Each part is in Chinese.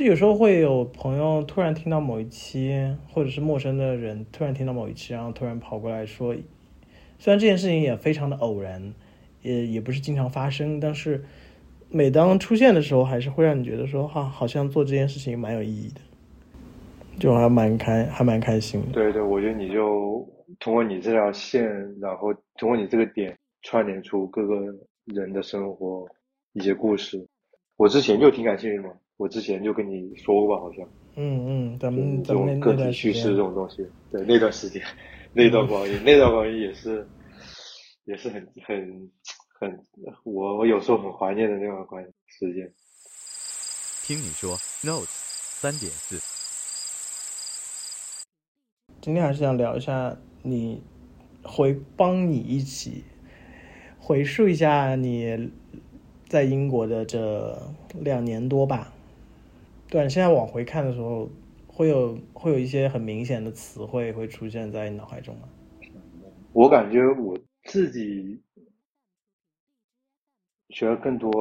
就有时候会有朋友突然听到某一期，或者是陌生的人突然听到某一期，然后突然跑过来说，虽然这件事情也非常的偶然，也也不是经常发生，但是每当出现的时候，还是会让你觉得说，哈，好像做这件事情蛮有意义的，就还蛮开，还蛮开心的。对对，我觉得你就通过你这条线，然后通过你这个点串联出各个人的生活一些故事。我之前就挺感兴趣的嘛。我之前就跟你说过吧，好像，嗯嗯，咱们这种个体叙事这种东西，对那段时间，那段光阴，那段光阴也是，也是很很很，我我有时候很怀念的那段关时间。听你说，Note 三点四。今天还是想聊一下你，回帮你一起回溯一下你在英国的这两年多吧。对，现在往回看的时候，会有会有一些很明显的词汇会出现在你脑海中吗？我感觉我自己学了更多，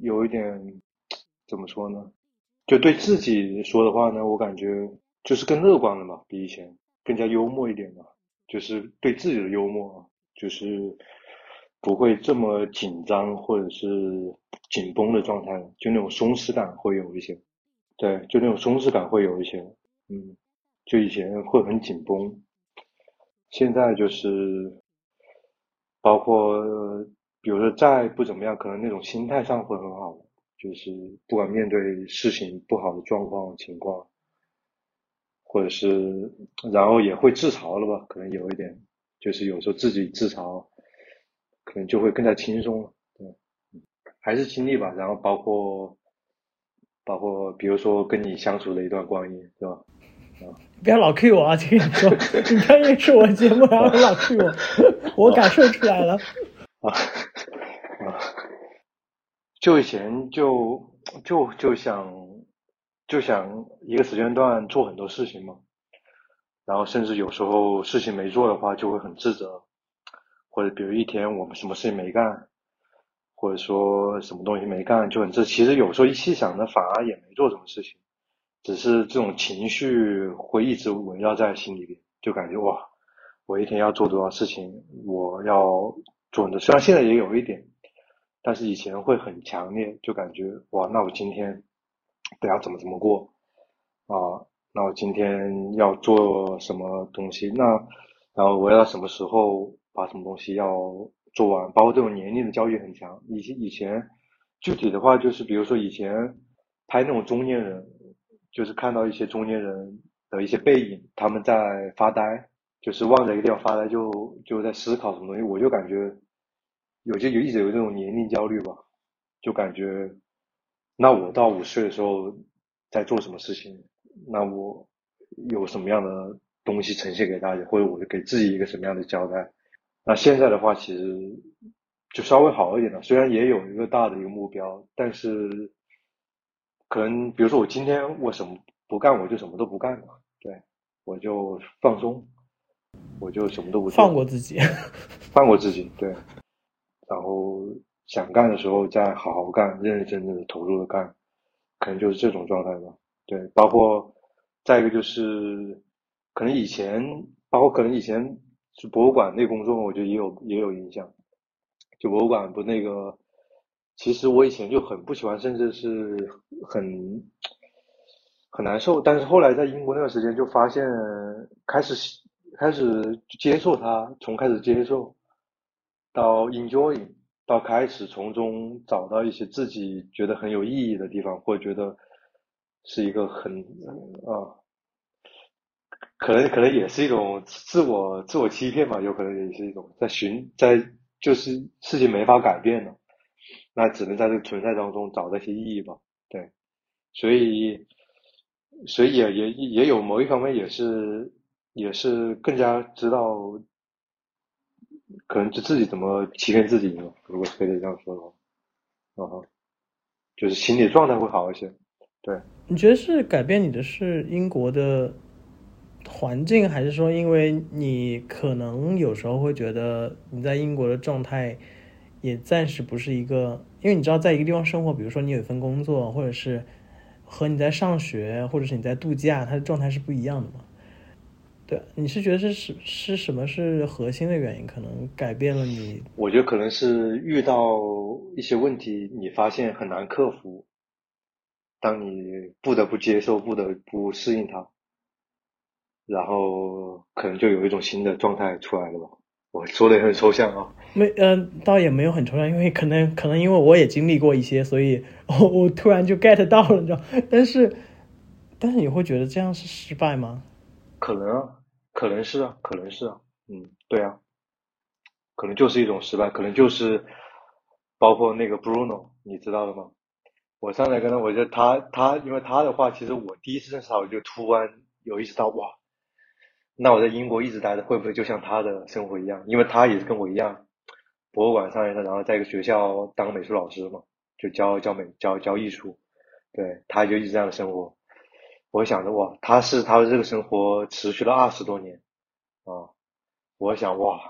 有一点怎么说呢？就对自己说的话呢，我感觉就是更乐观了嘛，比以前更加幽默一点嘛，就是对自己的幽默，就是不会这么紧张或者是紧绷的状态，就那种松弛感会有一些。对，就那种松弛感会有一些，嗯，就以前会很紧绷，现在就是，包括比如说再不怎么样，可能那种心态上会很好，就是不管面对事情不好的状况情况，或者是然后也会自嘲了吧，可能有一点，就是有时候自己自嘲，可能就会更加轻松了，对，还是经历吧，然后包括。包括比如说跟你相处的一段光阴，对吧？啊，不要老 Q 我啊！听你说，你看认识我节目，然后老 Q 我，我感受出来了。啊啊！就以前就就就想就想一个时间段做很多事情嘛，然后甚至有时候事情没做的话就会很自责，或者比如一天我们什么事情没干。或者说什么东西没干就很这，其实有时候一细想呢，反而也没做什么事情，只是这种情绪会一直围绕在心里边，就感觉哇，我一天要做多少事情，我要做的，虽然现在也有一点，但是以前会很强烈，就感觉哇，那我今天得要怎么怎么过啊？那我今天要做什么东西？那然后我要什么时候把什么东西要？做完，包括这种年龄的焦虑很强。以前以前，具体的话就是，比如说以前拍那种中年人，就是看到一些中年人的一些背影，他们在发呆，就是望着一个地方发呆，就就在思考什么东西。我就感觉有些有一直有这种年龄焦虑吧，就感觉那我到五十岁的时候在做什么事情？那我有什么样的东西呈现给大家，或者我给自己一个什么样的交代？那现在的话，其实就稍微好一点了。虽然也有一个大的一个目标，但是可能比如说我今天我什么不干，我就什么都不干了。对，我就放松，我就什么都不做，放过自己，放过自己。对，然后想干的时候再好好干，认认真真的投入的干，可能就是这种状态吧。对，包括再一个就是，可能以前，包括可能以前。是博物馆那工作，我觉得也有也有影响。就博物馆不那个，其实我以前就很不喜欢，甚至是很很难受。但是后来在英国那段时间，就发现开始开始接受它，从开始接受到 enjoy，到开始从中找到一些自己觉得很有意义的地方，或者觉得是一个很啊。可能可能也是一种自我自我欺骗吧，有可能也是一种在寻在就是事情没法改变了，那只能在这个存在当中找到一些意义吧。对，所以所以也也也有某一方面也是也是更加知道，可能就自己怎么欺骗自己嘛。如果可以这样说的话，嗯哼，就是心理状态会好一些。对，你觉得是改变你的是英国的？环境，还是说，因为你可能有时候会觉得你在英国的状态也暂时不是一个，因为你知道，在一个地方生活，比如说你有一份工作，或者是和你在上学或者是你在度假，它的状态是不一样的嘛？对，你是觉得是是是什么是核心的原因，可能改变了你？我觉得可能是遇到一些问题，你发现很难克服，当你不得不接受、不得不适应它，然后可能就有一种新的状态出来了吧。我说的也很抽象啊。没，嗯、倒也没有很抽象，因为可能可能因为我也经历过一些，所以我我突然就 get 到了，你知道？但是但是你会觉得这样是失败吗？可能啊，可能是啊，可能是啊，嗯，对啊，可能就是一种失败，可能就是包括那个 Bruno，你知道了吗？我上来跟他，我觉得他他，因为他的话，其实我第一次认识他，我就突然有意识到，哇，那我在英国一直待着，会不会就像他的生活一样？因为他也是跟我一样，博物馆上一个，然后在一个学校当美术老师嘛，就教教美教教艺术，对，他就一直这样的生活。我想着哇，他是他的这个生活持续了二十多年啊，我想哇，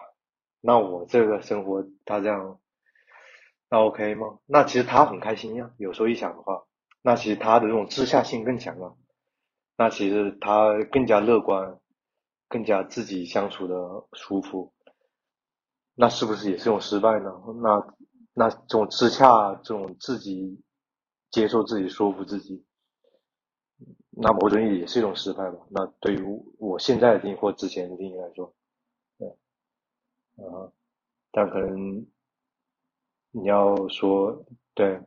那我这个生活他这样，那 OK 吗？那其实他很开心呀。有时候一想的话，那其实他的这种自下性更强了，那其实他更加乐观，更加自己相处的舒服，那是不是也是一种失败呢？那那这种自洽，这种自己接受自己，说服自己。那某种意义也是一种失败吧。那对于我现在的定义或之前的定义来说，对，啊，但可能你要说，对，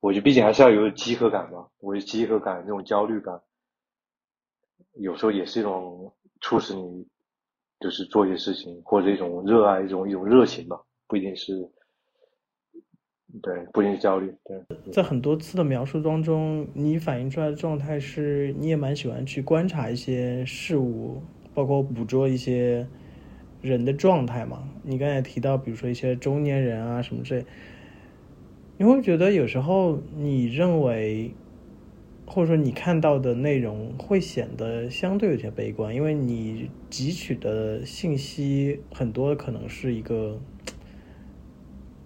我觉得毕竟还是要有饥渴感吧。我有饥渴感这种焦虑感，有时候也是一种促使你就是做一些事情，或者一种热爱，一种一种热情吧，不一定是。对，不一定是焦虑。对，在很多次的描述当中，你反映出来的状态是，你也蛮喜欢去观察一些事物，包括捕捉一些人的状态嘛。你刚才提到，比如说一些中年人啊什么之类，你会觉得有时候你认为，或者说你看到的内容会显得相对有些悲观，因为你汲取的信息很多可能是一个。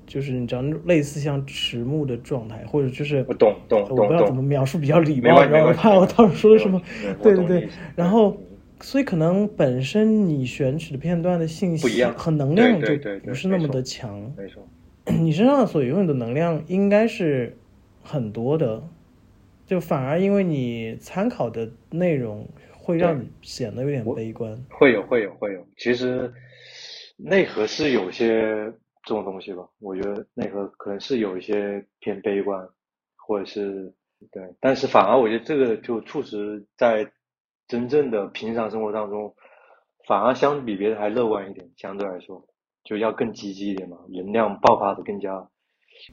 就是你知道，类似像迟暮的状态，或者就是我懂懂我不知道怎么描述比较礼貌，然后我怕我到时候说的什么，对对对然后所以可能本身你选取的片段的信息和能量就不是那么没错的强，没错，你身上所拥有的能量应该是很多的，就反而因为你参考的内容会让你显得有点悲观。会有会有会有。其实内核是有些这种东西吧，我觉得内核可能是有一些偏悲观，或者是对，但是反而我觉得这个就促使在真正的平常生活当中，反而相比别人还乐观一点，相对来说就要更积极一点嘛，能量爆发的更加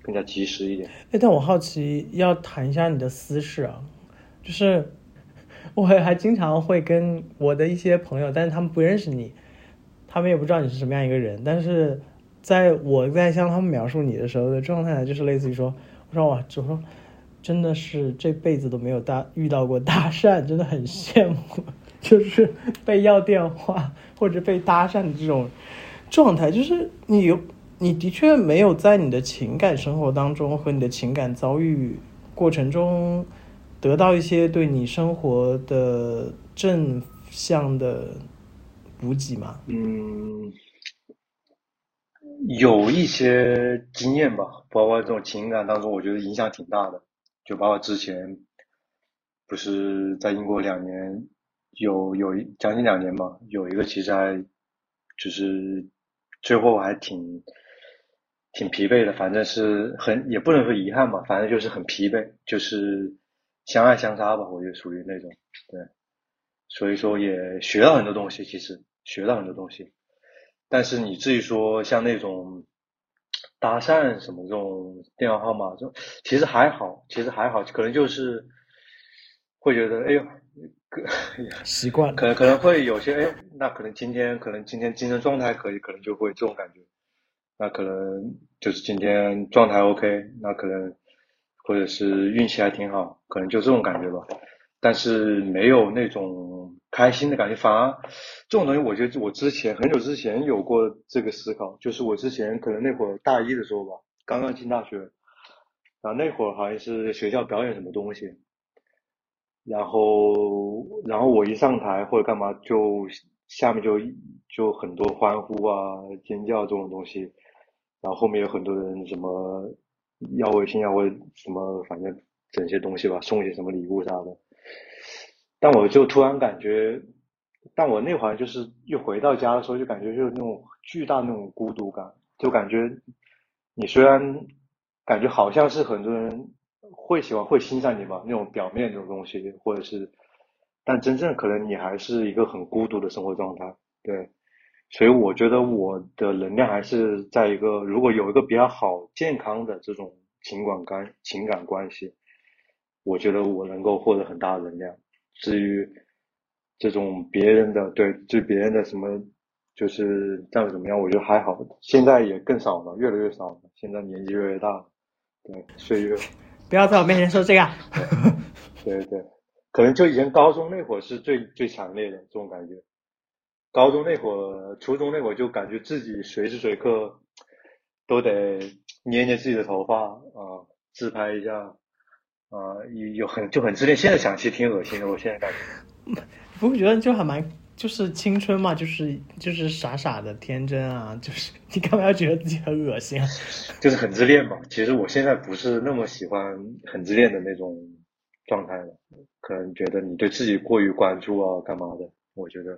更加及时一点。哎，但我好奇要谈一下你的私事啊，就是我还经常会跟我的一些朋友，但是他们不认识你，他们也不知道你是什么样一个人，但是在我在向他们描述你的时候的状态，就是类似于说，我说哇，我说真的是这辈子都没有搭遇到过搭讪，真的很羡慕，就是被要电话或者被搭讪的这种状态，就是你你的确没有在你的情感生活当中和你的情感遭遇过程中得到一些对你生活的正向的补给吗？嗯，有一些经验吧，包括这种情感当中，我觉得影响挺大的。就包括之前不是在英国两年，有有一将近两年吧，有一个其实还就是最后还挺挺疲惫的，反正是很也不能说遗憾吧，反正就是很疲惫，就是相爱相杀吧，我觉得属于那种对，所以说也学到很多东西，其实学到很多东西。但是你至于说像那种搭讪什么这种电话号码，这种其实还好，其实还好，可能就是会觉得，哎呦，个 习惯可能可能会有些，哎，那可能今天可能今天精神状态可以，可能就会这种感觉，那可能就是今天状态 OK，那可能或者是运气还挺好，可能就这种感觉吧。但是没有那种开心的感觉，反而这种东西，我觉得我之前很久之前有过这个思考，就是我之前可能那会儿大一的时候吧，刚刚进大学，然后那会儿好像是学校表演什么东西，然后然后我一上台或者干嘛，就下面就就很多欢呼啊、尖叫这种东西，然后后面有很多人什么要微信要微什么，反正整些东西吧，送一些什么礼物啥的。但我就突然感觉，但我那会儿就是一回到家的时候，就感觉就是那种巨大那种孤独感，就感觉你虽然感觉好像是很多人会喜欢会欣赏你吧，那种表面这种东西，或者是，但真正可能你还是一个很孤独的生活状态，对，所以我觉得我的能量还是在一个如果有一个比较好健康的这种情感关情感关系，我觉得我能够获得很大的能量。至于这种别人的对，对别人的什么，就是这样怎么样，我觉得还好。现在也更少了，越来越少了。现在年纪越来越大了，对，岁月。不要在我面前说这个。对对，可能就以前高中那会儿是最最强烈的这种感觉。高中那会儿，初中那会儿就感觉自己随时随刻都得捏捏自己的头发啊，自拍一下。啊，有有很就很自恋，现在想其实挺恶心的。我现在感觉，不会觉得就还蛮就是青春嘛，就是就是傻傻的天真啊，就是你干嘛要觉得自己很恶心啊？就是很自恋嘛。其实我现在不是那么喜欢很自恋的那种状态了，可能觉得你对自己过于关注啊，干嘛的？我觉得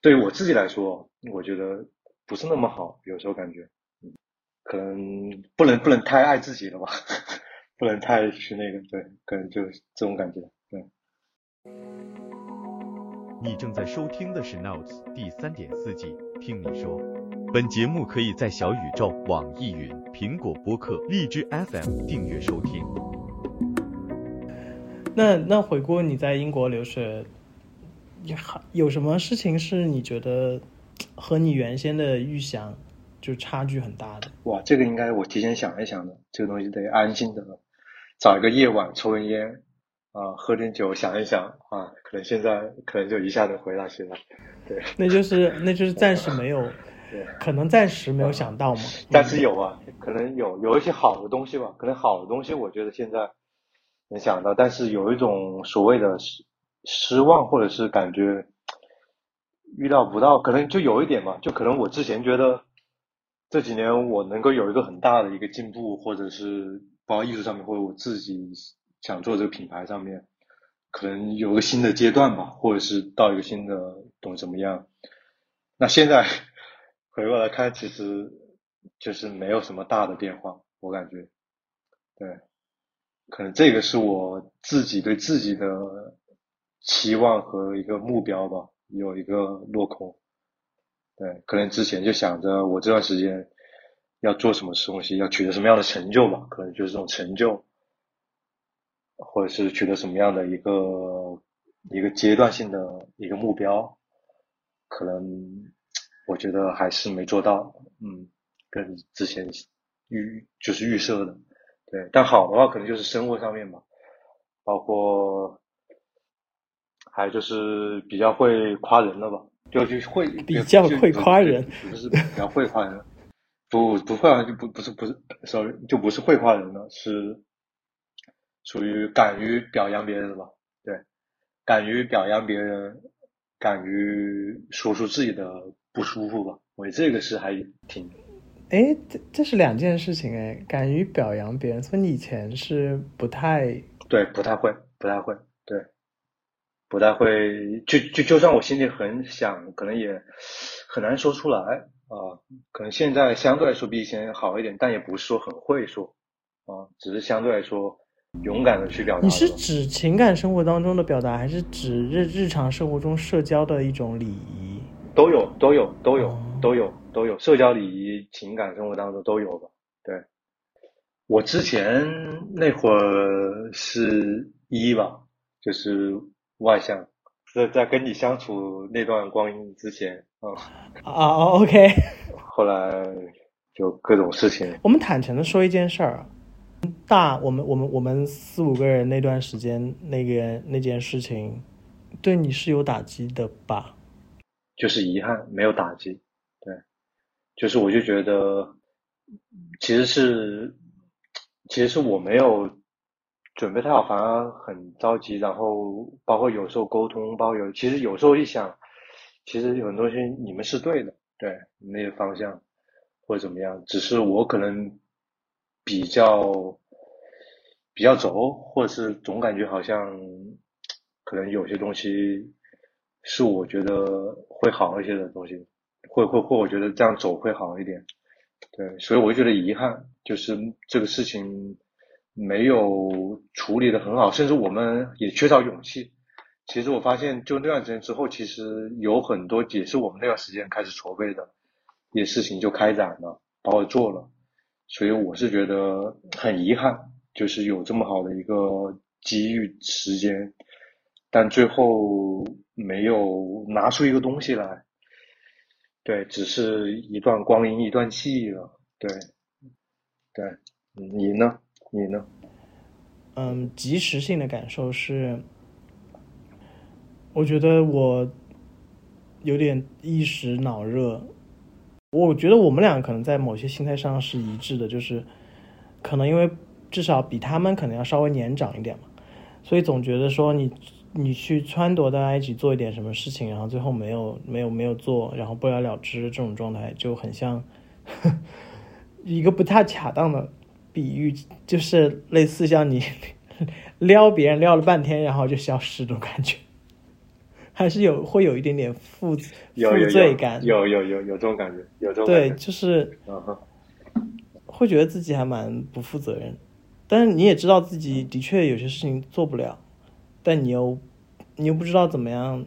对于我自己来说，我觉得不是那么好。有时候感觉，嗯，可能不能不能太爱自己了吧。不能太去那个，对，可能就这种感觉，对。你正在收听的是《Notes》第三点四季，听你说。本节目可以在小宇宙、网易云、苹果播客、荔枝 FM 订阅收听。那那回顾你在英国留学，有有什么事情是你觉得和你原先的预想就差距很大的？哇，这个应该我提前想一想的，这个东西得安静的。找一个夜晚抽根烟，啊，喝点酒，想一想啊，可能现在可能就一下子回答起来，对，那就是那就是暂时没有，对，可能暂时没有想到嘛，但是有啊，可能有有一些好的东西吧，可能好的东西我觉得现在能想到，但是有一种所谓的失望或者是感觉遇到不到，可能就有一点嘛，就可能我之前觉得这几年我能够有一个很大的一个进步，或者是。包括艺术上面，或者我自己想做这个品牌上面，可能有个新的阶段吧，或者是到一个新的懂怎么样？那现在 回过来看，其实就是没有什么大的变化，我感觉，对，可能这个是我自己对自己的期望和一个目标吧，有一个落空。对，可能之前就想着我这段时间。要做什么东西，要取得什么样的成就吧？可能就是这种成就，或者是取得什么样的一个一个阶段性的一个目标，可能我觉得还是没做到。嗯，跟之前预就是预设的，对。但好的话，可能就是生活上面吧，包括还有就是比较会夸人了吧？就就会比较会夸人，不是比较会夸人。不不会啊，就不不是不是，sorry，就不是会夸人了，是属于敢于表扬别人的吧？对，敢于表扬别人，敢于说出自己的不舒服吧？我这个是还挺……哎，这这是两件事情哎，敢于表扬别人，所以你以前是不太对，不太会，不太会，对，不太会，就就就算我心里很想，可能也很难说出来。啊，可能现在相对来说比以前好一点，但也不是说很会说，啊，只是相对来说勇敢的去表达。你是指情感生活当中的表达，还是指日日常生活中社交的一种礼仪？都有，都有，都有，都有，都有。社交礼仪、情感生活当中都有吧？对，我之前那会儿是一吧，就是外向。在在跟你相处那段光阴之前，啊啊，OK，后来就各种事情。我们坦诚的说一件事儿，大我们我们我们四五个人那段时间，那个那件事情，对你是有打击的吧？就是遗憾，没有打击。对，就是我就觉得，其实是，其实是我没有准备太好，反而很着急。然后包括有时候沟通，包括有其实有时候一想，其实有很多东西你们是对的，对那个方向或者怎么样，只是我可能比较比较轴，或者是总感觉好像可能有些东西是我觉得会好一些的东西，会会会，我觉得这样走会好一点。对，所以我就觉得遗憾，就是这个事情没有处理的很好，甚至我们也缺少勇气。其实我发现，就那段时间之后，其实有很多也是我们那段时间开始筹备的，一些事情就开展了，把我做了。所以我是觉得很遗憾，就是有这么好的一个机遇时间，但最后没有拿出一个东西来。对，只是一段光阴，一段记忆了。对，对，你呢？你呢？嗯，及时性的感受是，我觉得我有点一时脑热。我觉得我们俩可能在某些心态上是一致的，就是可能因为至少比他们可能要稍微年长一点嘛，所以总觉得说你。你去撺掇大家一起做一点什么事情，然后最后没有没有没有做，然后不了了之，这种状态就很像 一个不太恰当的比喻，就是类似像你 撩别人撩了半天，然后就消失这种感觉，还是有会有一点点负负罪感，有有有有这种感觉，有这种对，就是会觉得自己还蛮不负责任，但是你也知道自己的确有些事情做不了。但你又，你又不知道怎么样，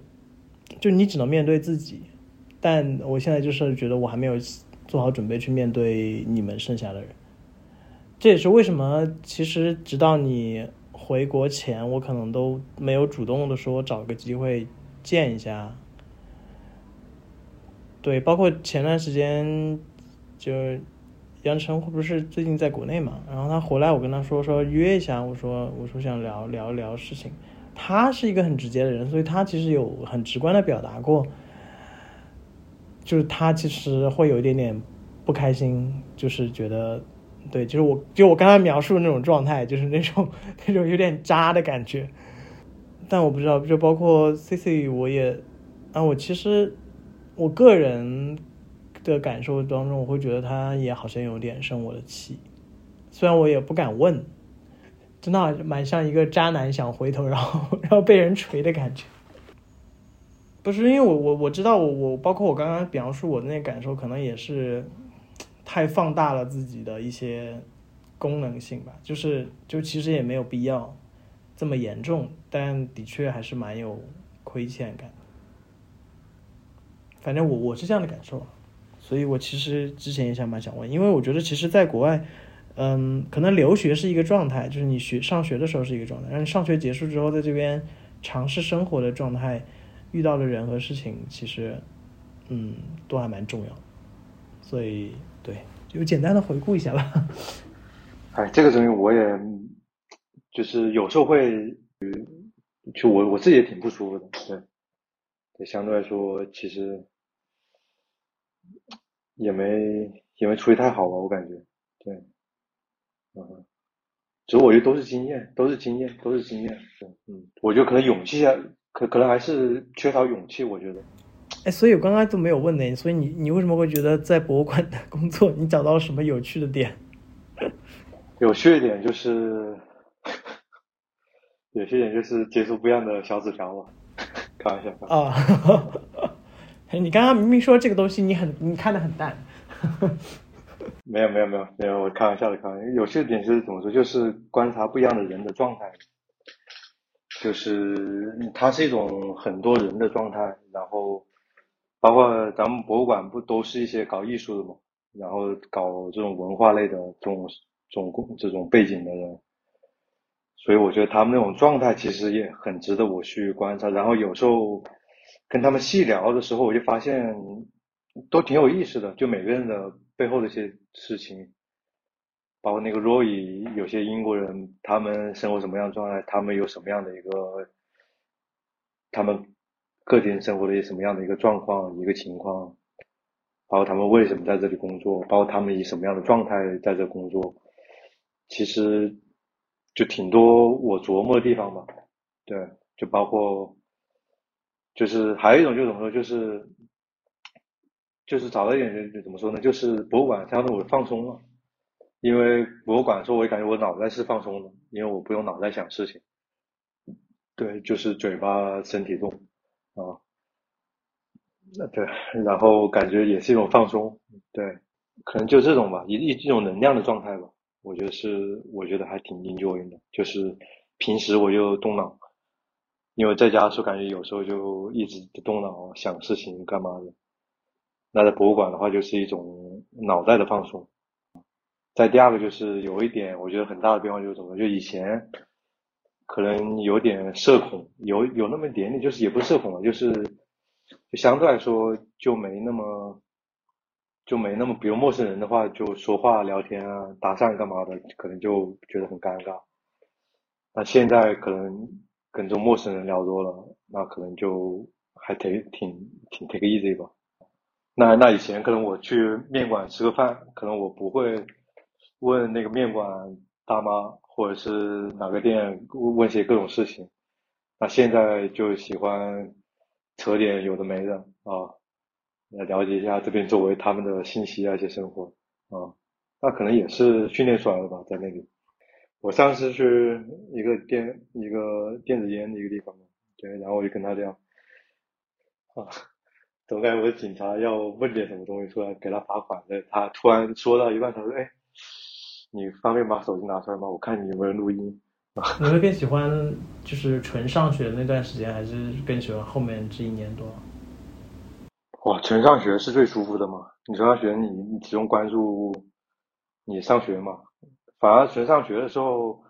就你只能面对自己。但我现在就是觉得我还没有做好准备去面对你们剩下的人。这也是为什么，其实直到你回国前，我可能都没有主动的说找个机会见一下。对，包括前段时间，就杨晨不是最近在国内嘛，然后他回来，我跟他说说约一下，我说我说想聊聊聊事情。他是一个很直接的人，所以他其实有很直观的表达过，就是他其实会有一点点不开心，就是觉得，对，就是我就我刚才描述的那种状态，就是那种那种有点渣的感觉。但我不知道，就包括 C C，我也啊，我其实我个人的感受当中，我会觉得他也好像有点生我的气，虽然我也不敢问。真的蛮像一个渣男想回头，然后 然后被人锤的感觉。不是因为我我我知道我我包括我刚刚描述我的那感受，可能也是太放大了自己的一些功能性吧。就是就其实也没有必要这么严重，但的确还是蛮有亏欠感。反正我我是这样的感受，所以我其实之前也想蛮想问，因为我觉得其实在国外。嗯，可能留学是一个状态，就是你学上学的时候是一个状态，然后上学结束之后，在这边尝试生活的状态，遇到的人和事情，其实，嗯，都还蛮重要。所以，对，就简单的回顾一下吧。哎，这个东西我也，就是有时候会，就我我自己也挺不舒服的，对，对，相对来说，其实也没也没处理太好吧，我感觉，对。嗯，其实我觉得都是经验，都是经验，都是经验。对嗯，我觉得可能勇气啊，可可能还是缺少勇气。我觉得，哎，所以我刚刚都没有问呢。所以你你为什么会觉得在博物馆的工作，你找到了什么有趣的点？有趣的点就是，有些点就是接触不一样的小纸条嘛。开玩笑。啊，你刚刚明明说这个东西你很你看的很淡。没有没有没有没有，我开玩笑的，开玩笑。有些点是怎么说？就是观察不一样的人的状态，就是它是一种很多人的状态。然后，包括咱们博物馆不都是一些搞艺术的嘛？然后搞这种文化类的这种这种这种背景的人，所以我觉得他们那种状态其实也很值得我去观察。然后有时候跟他们细聊的时候，我就发现都挺有意思的，就每个人的。背后的一些事情，包括那个 Roy，有些英国人他们生活什么样状态，他们有什么样的一个，他们个体生活的一些什么样的一个状况、一个情况，包括他们为什么在这里工作，包括他们以什么样的状态在这工作，其实就挺多我琢磨的地方吧。对，就包括，就是还有一种就是怎么说，就是就是找到一点就怎么说呢，就是博物馆相当于我放松了，因为博物馆的时候，我也感觉我脑袋是放松的，因为我不用脑袋想事情。对，就是嘴巴身体动啊，那对，然后感觉也是一种放松，对，可能就这种吧，一一种能量的状态吧，我觉得是，我觉得还挺 enjoy 的，就是平时我就动脑，因为在家的时候感觉有时候就一直动脑想事情干嘛的，那在博物馆的话就是一种脑袋的放松。再第二个就是有一点我觉得很大的变化就是什么，就以前。可能有点社恐，有有那么一点点，就是也不社恐了，就是就相对来说就没那么就没那么，比如陌生人的话，就说话聊天啊、搭讪干嘛的，可能就觉得很尴尬。那现在可能跟这种陌生人聊多了，那可能就还挺挺挺 take easy 吧。那那以前可能我去面馆吃个饭，可能我不会问那个面馆大妈。或者是哪个店问些各种事情，那现在就喜欢扯点有的没的啊，来了解一下这边周围他们的信息啊，一些生活啊，那可能也是训练出来的吧，在那里。我上次去一个电一个电子烟的一个地方嘛，对，然后我就跟他聊，啊，总感觉我的警察要问点什么东西出来给他罚款的，他突然说到一半，他说，哎。你方便把手机拿出来吗？我看你有没有录音。你会更喜欢就是纯上学那段时间，还是更喜欢后面这一年多？哇，纯上学是最舒服的嘛？你纯上学，你你只用关注你上学嘛。反而纯上学的时候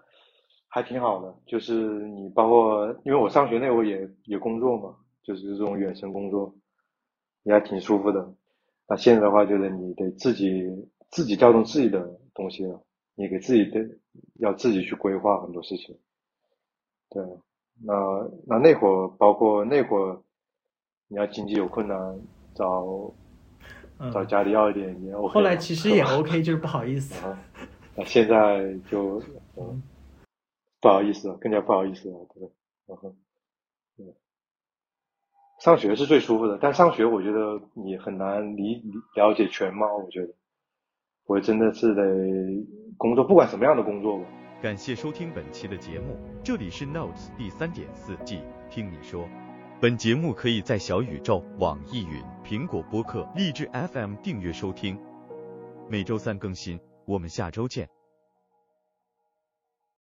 还挺好的，就是你包括因为我上学那会也也工作嘛，就是这种远程工作，也还挺舒服的。那现在的话，就是你得自己自己调动自己的东西了。你给自己的要自己去规划很多事情，对，那那那会儿包括那会儿，你要经济有困难找找家里要一点也 OK。后来其实也 OK，就是不好意思。那现在就 嗯不好意思了，更加不好意思了，对，然 后对，上学是最舒服的，但上学我觉得你很难理了解全貌，我觉得。我真的是得工作，不管什么样的工作吧。感谢收听本期的节目，这里是 Notes 第三点四季，听你说。本节目可以在小宇宙、网易云、苹果播客、荔枝 FM 订阅收听，每周三更新。我们下周见。